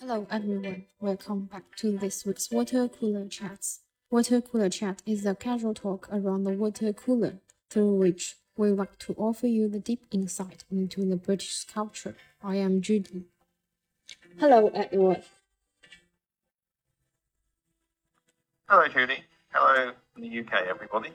Hello everyone, welcome back to this week's Water Cooler Chats. Water Cooler Chat is a casual talk around the water cooler, through which we like to offer you the deep insight into the British culture. I am Judy. Hello everyone. Hello, Judy. Hello, in the UK, everybody.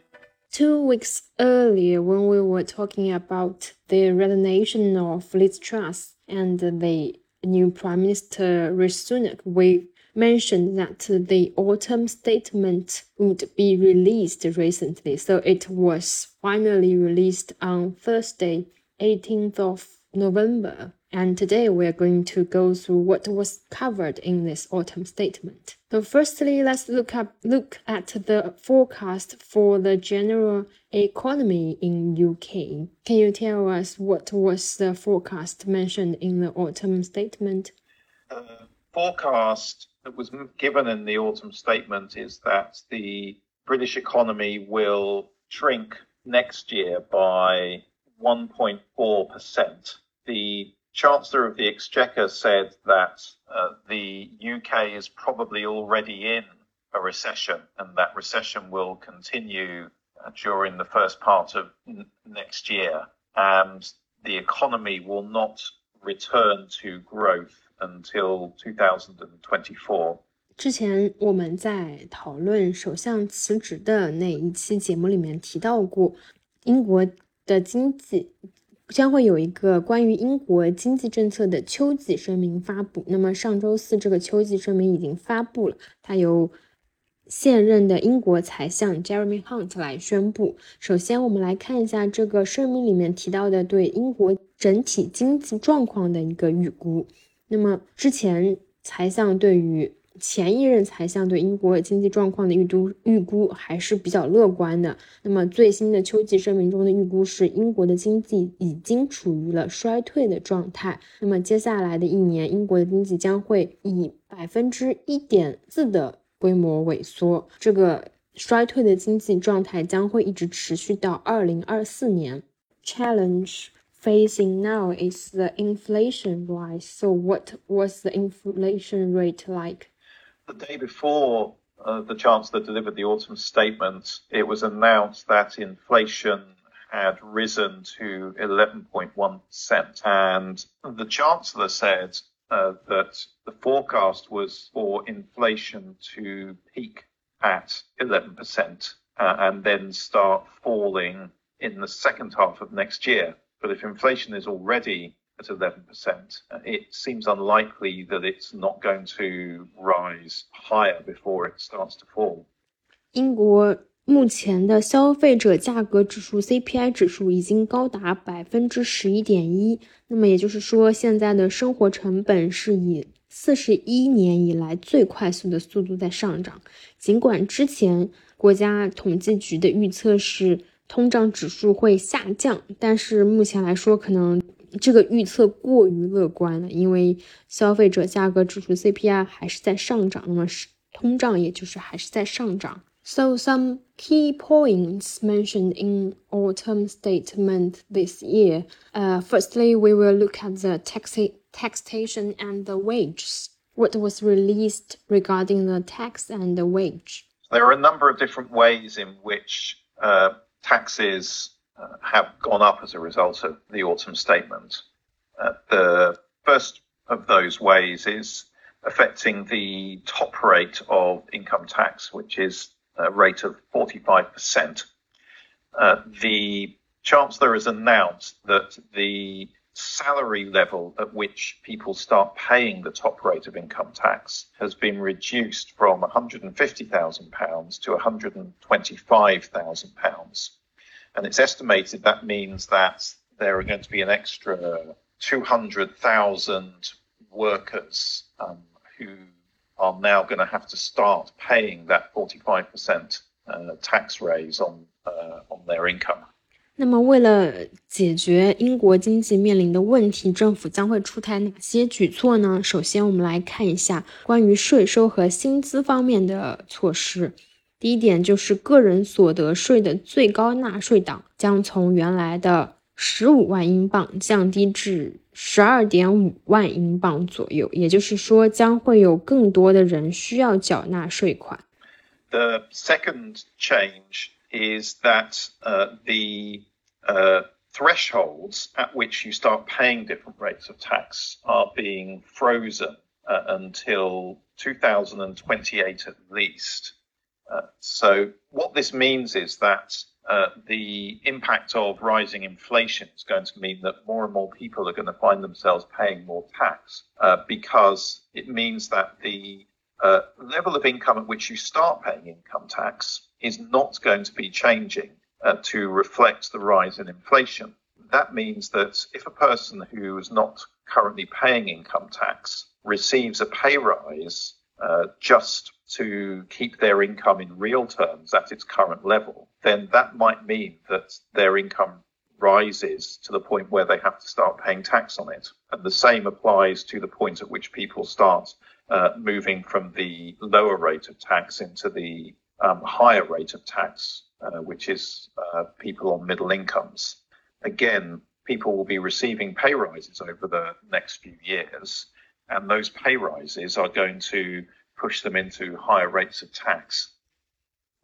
Two weeks earlier, when we were talking about the resignation of Liz Truss and the new Prime Minister Rishi Sunak, we mentioned that the autumn statement would be released recently. So it was finally released on Thursday, 18th of November. And today we are going to go through what was covered in this autumn statement. So firstly, let's look up look at the forecast for the general economy in UK. Can you tell us what was the forecast mentioned in the autumn statement? The forecast that was given in the autumn statement is that the British economy will shrink next year by 1.4%. The Chancellor of the Exchequer said that uh, the UK is probably already in a recession and that recession will continue uh, during the first part of n- next year and the economy will not return to growth until 2024. 之前我们在讨论首相辞职的那一期节目里面提到过，英国的经济 将会有一个关于英国经济政策的秋季声明发布。那么上周四，这个秋季声明已经发布了，它由现任的英国财相 Jeremy Hunt 来宣布。首先，我们来看一下这个声明里面提到的对英国整体经济状况的一个预估。那么之前财相对于前一任财相对英国经济状况的预估预估还是比较乐观的。那么最新的秋季声明中的预估是，英国的经济已经处于了衰退的状态。那么接下来的一年，英国的经济将会以百分之一点四的规模萎缩。这个衰退的经济状态将会一直持续到二零二四年。Challenge facing now is the inflation rise. So what was the inflation rate like? The day before uh, the Chancellor delivered the autumn statement, it was announced that inflation had risen to 11.1%. And the Chancellor said uh, that the forecast was for inflation to peak at 11% uh, and then start falling in the second half of next year. But if inflation is already at 11%. It seems unlikely that it's not going to rise higher before it starts to fall. 英国目前的消费者价格指数 CPI 指数已经高达百分之十一点一，那么也就是说，现在的生活成本是以四十一年以来最快速的速度在上涨。尽管之前国家统计局的预测是通胀指数会下降，但是目前来说，可能这个预测过于乐观了，因为消费者价格指数 CPI 还是在上涨，那么是通胀也就是还是在上涨。So some key points mentioned in autumn statement this year. Uh, firstly, we will look at the tax taxation and the wages. What was released regarding the tax and the wage? There are a number of different ways in which uh, taxes uh, have gone up as a result of the autumn statement. Uh, the first of those ways is affecting the top rate of income tax, which is a rate of 45%. Uh, the Chancellor has announced that the salary level at which people start paying the top rate of income tax has been reduced from £150,000 to £125,000. And it's estimated that means that there are going to be an extra 200,000 workers um, who are now going to have to start paying that 45% uh, tax raise on, uh, on their income. 那么，为了解决英国经济面临的问题，政府将会出台哪些举措呢？首先，我们来看一下关于税收和薪资方面的措施。 第一点就是个人所得税的最高纳税档将从原来的 十五万英镑降低至十二点五万英镑左右，也就是说，将会有更多的人需要缴纳税款。The second change is that uh, the uh, thresholds at which you start paying different rates of tax are being frozen uh, until 2028 at least. Uh, so, what this means is that uh, the impact of rising inflation is going to mean that more and more people are going to find themselves paying more tax uh, because it means that the uh, level of income at which you start paying income tax is not going to be changing uh, to reflect the rise in inflation. That means that if a person who is not currently paying income tax receives a pay rise just to keep their income in real terms at its current level, then that might mean that their income rises to the point where they have to start paying tax on it. And the same applies to the point at which people start uh, moving from the lower rate of tax into the um, higher rate of tax, uh, which is uh, people on middle incomes. Again, people will be receiving pay rises over the next few years, and those pay rises are going to push them into higher rates of tax.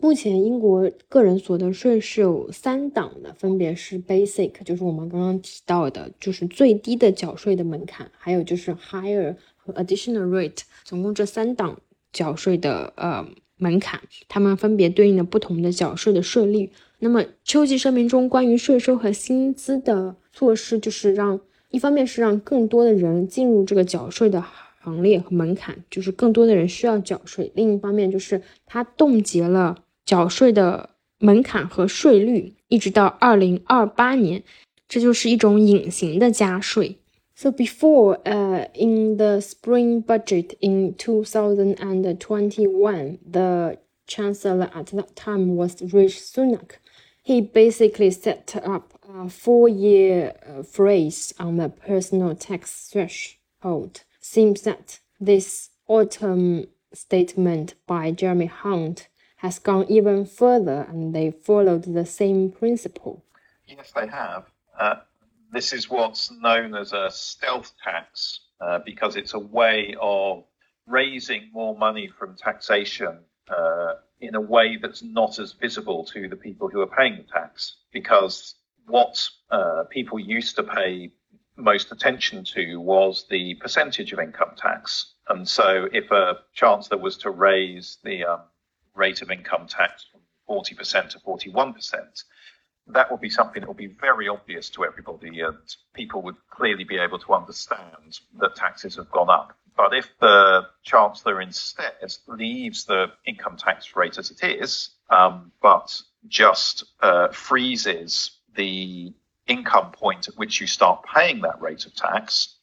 目前英国个人所得税是有三档的，分别是 Basic，就是我们刚刚提到的，就是最低的缴税的门槛，还有就是 Higher 和 Additional Rate，总共这三档缴税的呃门槛，它们分别对应了不同的缴税的税率。那么秋季声明中关于税收和薪资的措施，就是让一方面是让更多的人进入这个缴税的行列和门槛，就是更多的人需要缴税。另一方面，就是它冻结了缴税的门槛和税率，一直到二零二八年，这就是一种隐形的加税。So before, uh, in the spring budget in 2021, the chancellor at that time was Rishi Sunak. He basically set up a four-year uh, freeze on the personal tax threshold. Seems that this autumn statement by Jeremy Hunt has gone even further and they followed the same principle. Yes, they have. Uh, this is what's known as a stealth tax uh, because it's a way of raising more money from taxation uh, in a way that's not as visible to the people who are paying the tax. Because what uh, people used to pay most attention to was the percentage of income tax. And so if a chancellor was to raise the um, rate of income tax from 40% to 41%, that would be something that would be very obvious to everybody and people would clearly be able to understand that taxes have gone up. But if the Chancellor instead leaves the income tax rate as it is, um, but just uh, freezes the income point at which you start paying that rate of tax,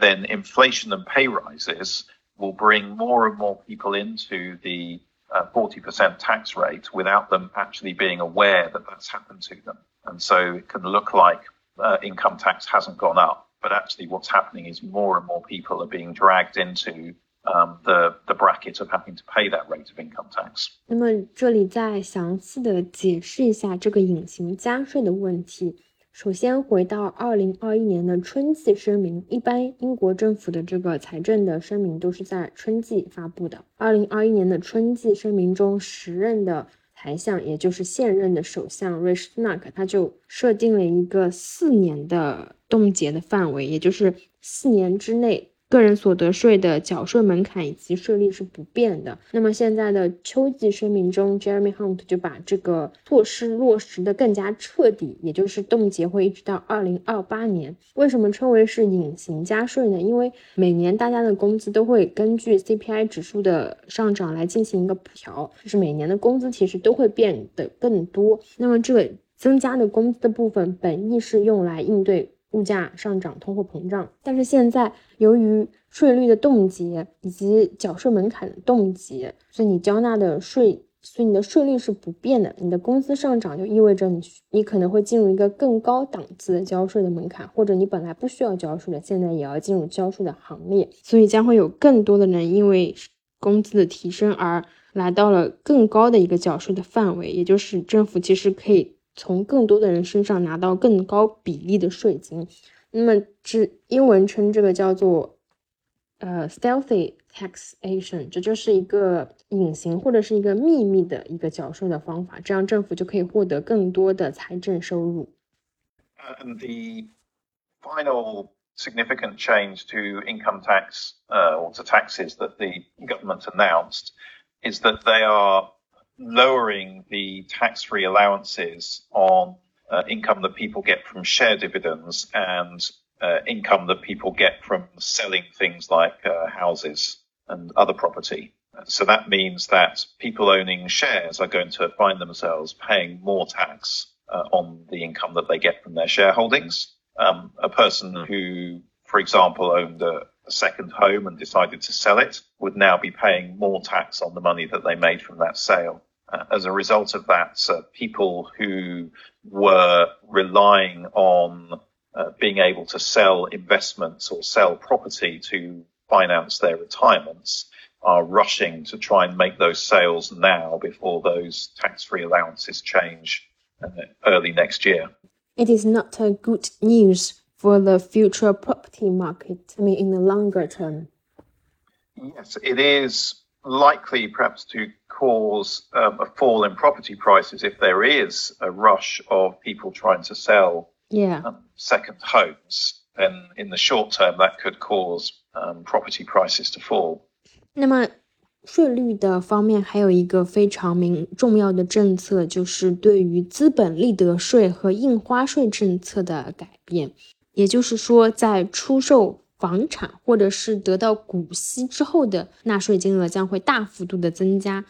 then inflation and pay rises will bring more and more people into the 40% tax rate without them actually being aware that that's happened to them. And so it can look like uh, income tax hasn't gone up, but actually what's happening is more and more people are being dragged into um, the the bracket of having to pay that rate of income tax. 那么这里再详细的解释一下这个隐形加税的问题。 首先回到二零二一年的春季声明，一般英国政府的这个财政的声明都是在春季发布的。二零二一年的春季声明中，时任的财相，也就是现任的首相瑞士纳克，他就设定了一个四年的冻结的范围，也就是四年之内。个人所得税的缴税门槛以及税率是不变的。那么现在的秋季声明中，Jeremy Hunt 就把这个措施落实的更加彻底，也就是冻结会一直到二零二八年。为什么称为是隐形加税呢？因为每年大家的工资都会根据 CPI 指数的上涨来进行一个补调，就是每年的工资其实都会变得更多。那么这个增加的工资的部分，本意是用来应对。物价上涨、通货膨胀，但是现在由于税率的冻结以及缴税门槛的冻结，所以你交纳的税，所以你的税率是不变的。你的工资上涨就意味着你你可能会进入一个更高档次的交税的门槛，或者你本来不需要交税的，现在也要进入交税的行列。所以将会有更多的人因为工资的提升而来到了更高的一个缴税的范围，也就是政府其实可以。从更多的人身上拿到更高比例的税金。那么，这英文称这个叫做呃 stealthy taxation，这就是一个隐形或者是一个秘密的一个缴税的方法，这样政府就可以获得更多的财政收入。And the final significant change to income tax uh, or to taxes that the government announced is that they are lowering the tax-free allowances on uh, income that people get from share dividends and uh, income that people get from selling things like uh, houses and other property. So that means that people owning shares are going to find themselves paying more tax uh, on the income that they get from their shareholdings. Um, a person who, for example, owned a, a, second home and decided to sell it would now be paying more tax on the money that they made from that sale. Uh, as a result of that, uh, people who were relying on uh, being able to sell investments or sell property to finance their retirements are rushing to try and make those sales now before those tax-free allowances change uh, early next year. It is not a good news for the future property market, I mean, in the longer term. Yes, it is likely perhaps to cause um, a fall in property prices if there is a rush of people trying to sell yeah. um, second homes. Then in the short term, that could cause um, property prices to fall. 那么税率的方面，还有一个非常明重要的政策，就是对于资本利得税和印花税政策的改变。 也就是说，在出售房产或者是得到股息之后的纳税金额将会大幅度的增加。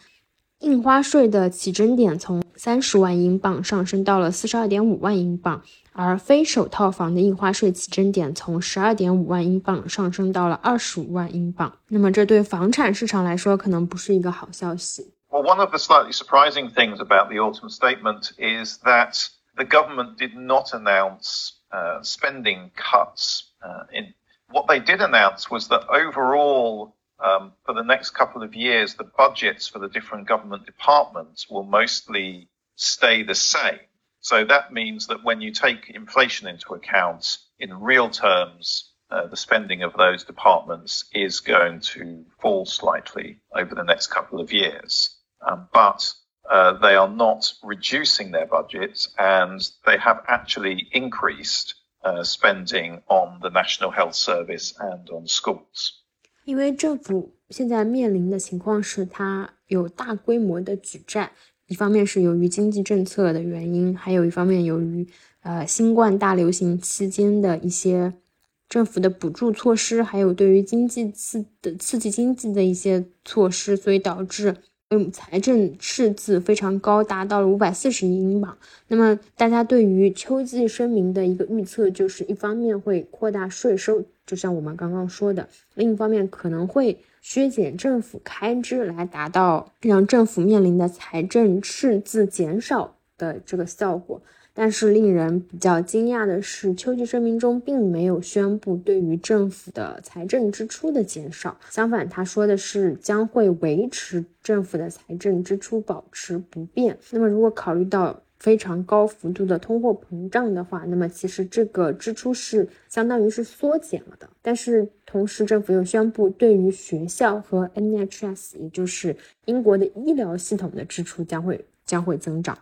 印花税的起征点从三十万英镑上升到了四十二点五万英镑，而非首套房的印花税起征点从十二点五万英镑上升到了二十五万英镑。那么，这对房产市场来说可能不是一个好消息。Well, one of the slightly surprising things about the autumn statement is that the government did not announce uh, spending cuts uh, in what they did announce was that overall, um, for the next couple of years, the budgets for the different government departments will mostly stay the same. So that means that when you take inflation into account, in real terms, uh, the spending of those departments is going to fall slightly over the next couple of years. Um, but uh, they are not reducing their budgets and they have actually increased uh, spending on the National Health Service and on schools. 因为政府现在面临的情况是，它有大规模的举债，一方面是由于经济政策的原因，还有一方面由于呃新冠大流行期间的一些政府的补助措施，还有对于经济刺的刺激经济的一些措施，所以导致。 嗯，财政赤字非常高，达到了五百四十亿英镑。那么，大家对于秋季声明的一个预测，就是一方面会扩大税收，就像我们刚刚说的；另一方面可能会削减政府开支，来达到让政府面临的财政赤字减少的这个效果。但是令人比较惊讶的是，秋季声明中并没有宣布对于政府的财政支出的减少，相反，他说的是将会维持政府的财政支出保持不变。那么，如果考虑到非常高幅度的通货膨胀的话，那么其实这个支出是相当于是缩减了的。但是同时，政府又宣布对于学校和 NHS，也就是英国的医疗系统的支出将会将会增长。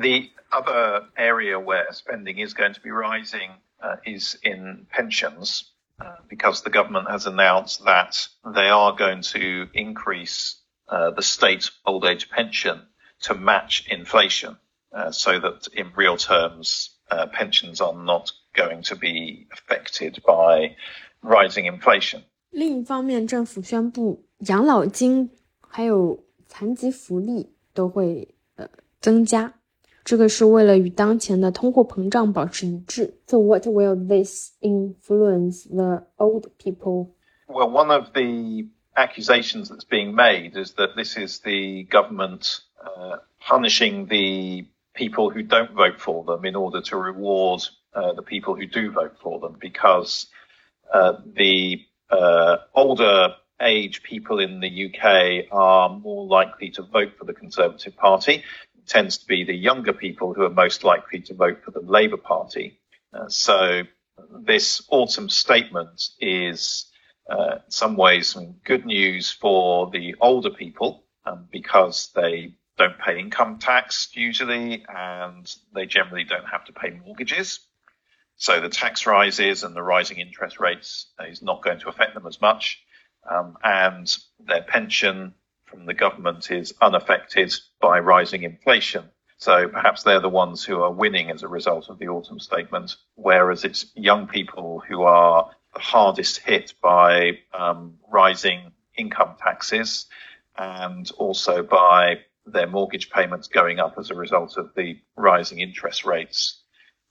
The other area where spending is going to be rising uh, is in pensions, uh, because the government has announced that they are going to increase uh, the state old age pension to match inflation, uh, so that in real terms, uh, pensions are not going to be affected by rising inflation. 另一方面，政府宣布养老金还有残疾福利都会呃增加。 这个是为了与当前的通货膨胀保持一致。So what will this influence the old people? Well, one of the accusations that's being made is that this is the government uh, punishing the people who don't vote for them in order to reward uh, the people who do vote for them because uh, the uh, older age people in the UK are more likely to vote for the Conservative Party tends to be the younger people who are most likely to vote for the Labour Party. Uh, so this autumn statement is uh, in some ways good news for the older people um, because they don't pay income tax usually and they generally don't have to pay mortgages. So the tax rises and the rising interest rates is not going to affect them as much. Um, and their pension from the government is unaffected by rising inflation. So perhaps they're the ones who are winning as a result of the autumn statement, whereas it's young people who are the hardest hit by um, rising income taxes and also by their mortgage payments going up as a result of the rising interest rates.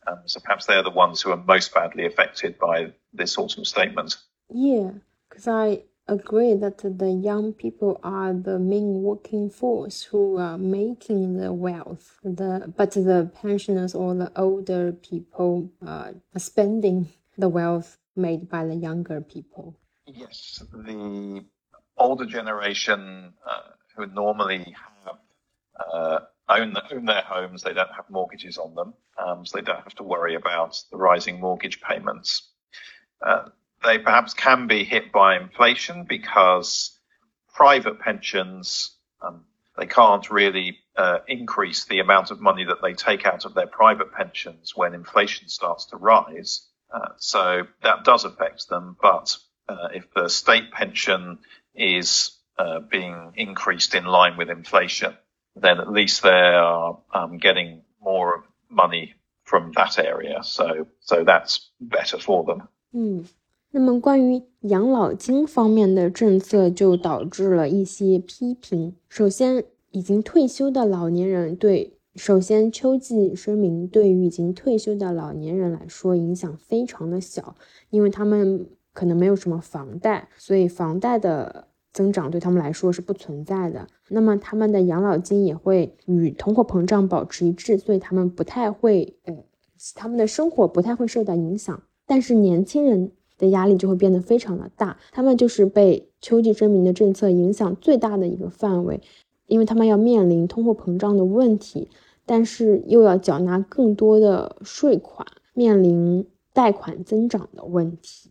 Um, so perhaps they're the ones who are most badly affected by this autumn statement. Yeah, because I agree that the young people are the main working force who are making the wealth. The but the pensioners or the older people are spending the wealth made by the younger people. Yes, the older generation uh, who normally have uh, own, own their homes, they don't have mortgages on them, um, so they don't have to worry about the rising mortgage payments. Uh, they perhaps can be hit by inflation because private pensions, um, they can't really uh, increase the amount of money that they take out of their private pensions when inflation starts to rise. Uh, so that does affect them. But uh, if the state pension is uh, being increased in line with inflation, then at least they are um, getting more money from that area. So, so that's better for them. 嗯，那么关于养老金方面的政策，就导致了一些批评。首先，已经退休的老年人对，首先秋季声明对于已经退休的老年人来说影响非常的小，因为他们可能没有什么房贷，所以房贷的增长对他们来说是不存在的。那么他们的养老金也会与通货膨胀保持一致，所以他们不太会，呃，他们的生活不太会受到影响。但是年轻人。的压力就会变得非常的大，他们就是被秋季征名的政策影响最大的一个范围，因为他们要面临通货膨胀的问题，但是又要缴纳更多的税款，面临贷款增长的问题，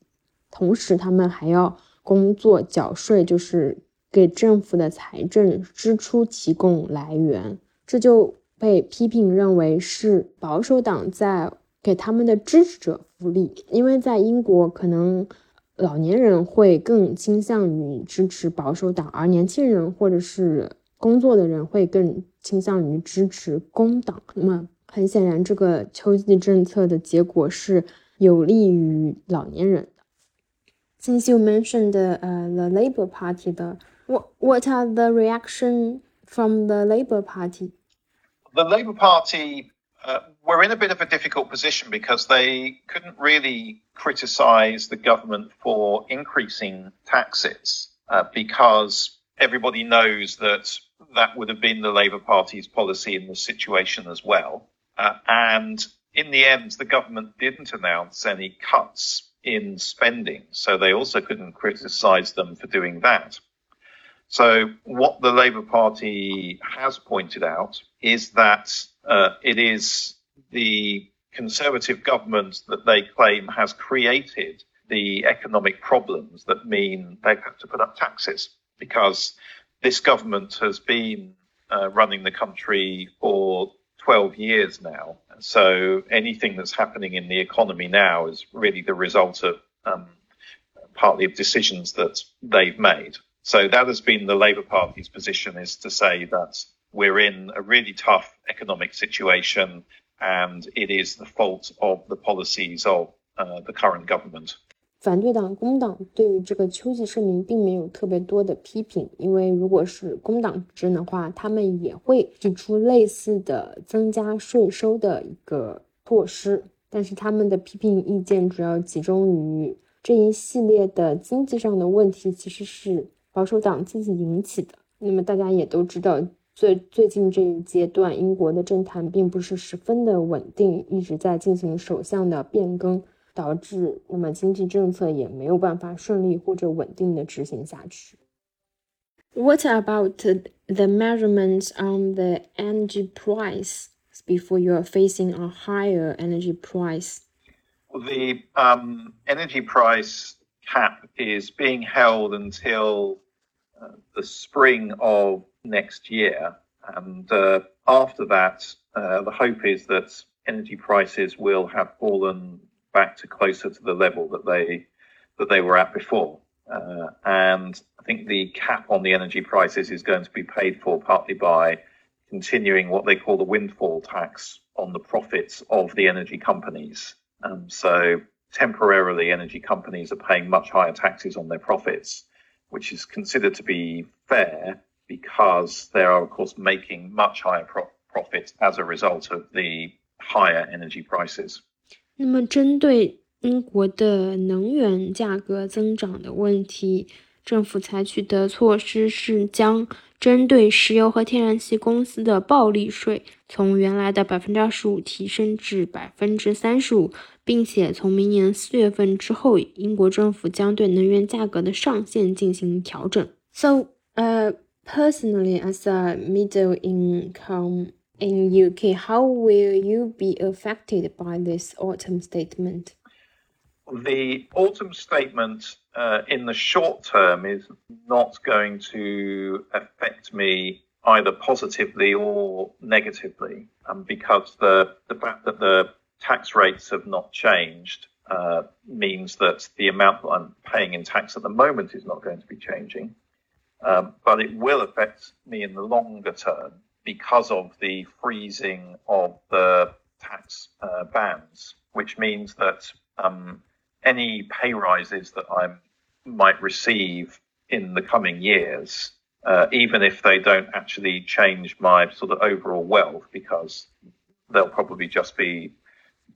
同时他们还要工作缴税，就是给政府的财政支出提供来源，这就被批评认为是保守党在。给他们的支持者福利，因为在英国，可能老年人会更倾向于支持保守党，而年轻人或者是工作的人会更倾向于支持工党。那么，很显然，这个秋季政策的结果是有利于老年人的。Since you mentioned uh, the Labour Party, the what what are the reaction from the Labour Party? The Labour Party uh, we're in a bit of a difficult position because they couldn't really criticize the government for increasing taxes uh, because everybody knows that that would have been the Labour Party's policy in the situation as well. Uh, and in the end, the government didn't announce any cuts in spending, so they also couldn't criticize them for doing that. So what the Labour Party has pointed out is that uh, it is the Conservative government that they claim has created the economic problems that mean they've had to put up taxes because this government has been uh, running the country for 12 years now. So anything that's happening in the economy now is really the result of um, partly of decisions that they've made. So that has been the Labour Party's position is to say that we're in a really tough economic situation and it is the fault of the policies of uh, the current government. 反对党工党对于这个秋季声明并没有特别多的批评，因为如果是工党执政的话，他们也会提出类似的增加税收的一个措施，但是他们的批评意见主要集中于这一系列的经济上的问题，其实是 保守党自己引起的。那么大家也都知道。最最近这一阶段，英国的政坛并不是十分的稳定，一直在进行首相的变更，导致那么经济政策也没有办法顺利或者稳定的执行下去。 What about the measurements on the energy price before you are facing a higher energy price? The um, energy price cap is being held until uh, the spring of next year. And uh, after that, uh, the hope is that energy prices will have fallen back to closer to the level that they that they were at before. Uh, and I think the cap on the energy prices is going to be paid for partly by continuing what they call the windfall tax on the profits of the energy companies. Um, so temporarily, energy companies are paying much higher taxes on their profits, which is considered to be fair because they are, of course, making much higher pro- profits as a result of the higher energy prices. 那么，针对英国的能源价格增长的问题， 政府采取的措施是将针对石油和天然气公司的暴利税从原来的百分之二十五提升至百分之三十五，并且从明年四月份之后，英国政府将对能源价格的上限进行调整。So, uh, personally, as a middle income in UK, how will you be affected by this autumn statement? The autumn statement uh, in the short term is not going to affect me either positively or negatively um, because the, the fact that the tax rates have not changed uh, means that the amount that I'm paying in tax at the moment is not going to be changing. Um, but it will affect me in the longer term because of the freezing of the tax uh, bands, which means that um, any pay rises that I might receive in the coming years, uh, even if they don't actually change my sort of overall wealth, because they'll probably just be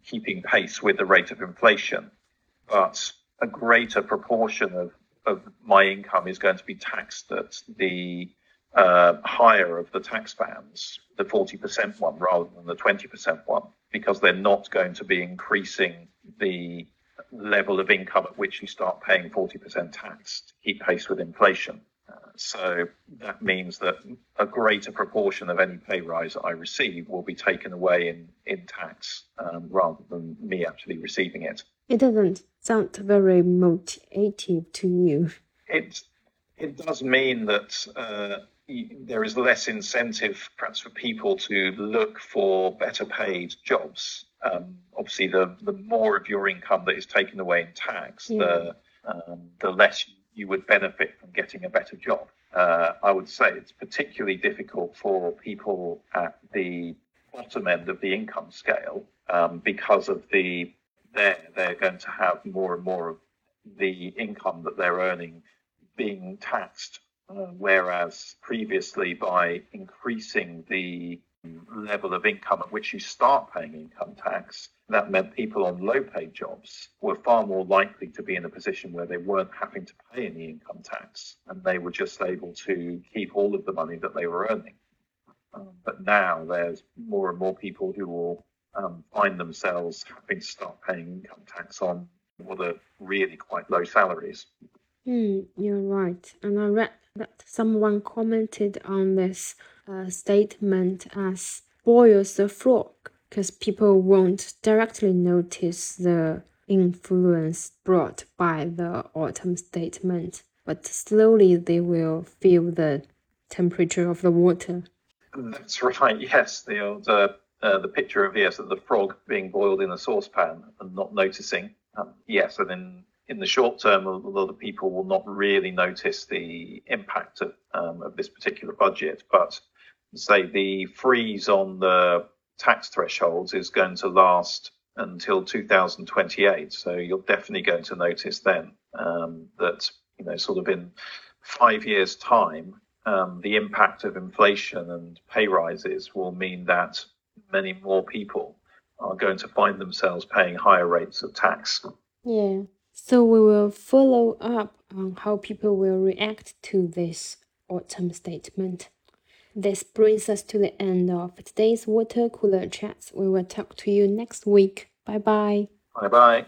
keeping pace with the rate of inflation. But a greater proportion of, of my income is going to be taxed at the uh, higher of the tax bands, the 40% one rather than the 20% one, because they're not going to be increasing the level of income at which you start paying 40% tax to keep pace with inflation. Uh, so that means that a greater proportion of any pay rise that I receive will be taken away in, in tax um, rather than me actually receiving it. It doesn't sound very motivative to you. It, it does mean that uh, there is less incentive perhaps for people to look for better paid jobs um, obviously the the more of your income that is taken away in tax, yeah. the um, the less you would benefit from getting a better job. Uh, I would say it's particularly difficult for people at the bottom end of the income scale um, because of the there they're going to have more and more of the income that they're earning being taxed, uh, whereas previously by increasing the level of income at which you start paying income tax, that meant people on low paid jobs were far more likely to be in a position where they weren't having to pay any income tax and they were just able to keep all of the money that they were earning. Um, but now there's more and more people who will um, find themselves having to start paying income tax on what are really quite low salaries. Mm, you're right. And I read that someone commented on this uh, statement as boils the frog because people won't directly notice the influence brought by the autumn statement, but slowly they will feel the temperature of the water. That's right. Yes, the old uh, uh, the picture of yes of the frog being boiled in a saucepan and not noticing. Um, yes, and in in the short term, a lot of people will not really notice the impact of, um, of this particular budget. But say the freeze on the tax thresholds is going to last until 2028. So you're definitely going to notice then um, that, you know, sort of in five years' time, um, the impact of inflation and pay rises will mean that many more people are going to find themselves paying higher rates of tax. Yeah. So we will follow up on how people will react to this autumn statement. This brings us to the end of today's water cooler chats. We will talk to you next week. Bye bye. Bye bye.